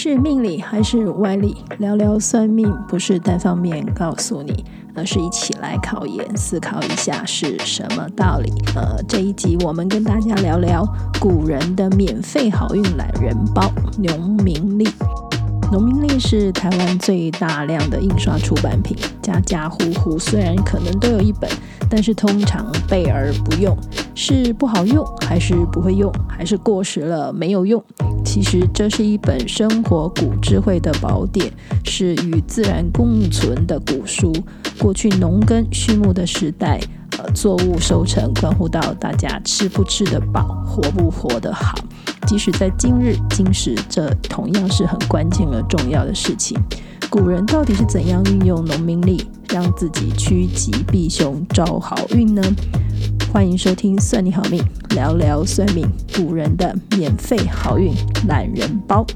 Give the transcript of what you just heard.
是命理还是歪理？聊聊算命不是单方面告诉你，而是一起来考验、思考一下是什么道理。呃，这一集我们跟大家聊聊古人的免费好运懒人包——农民历。农民历是台湾最大量的印刷出版品，家家户户虽然可能都有一本，但是通常备而不用，是不好用，还是不会用，还是过时了没有用？其实这是一本生活古智慧的宝典，是与自然共存的古书。过去农耕畜牧的时代，呃，作物收成关乎到大家吃不吃得饱，活不活得好。即使在今日今时，这同样是很关键而重要的事情。古人到底是怎样运用农民力，让自己趋吉避凶，招好运呢？欢迎收听《算你好命》，聊聊算命，古人的免费好运懒人包。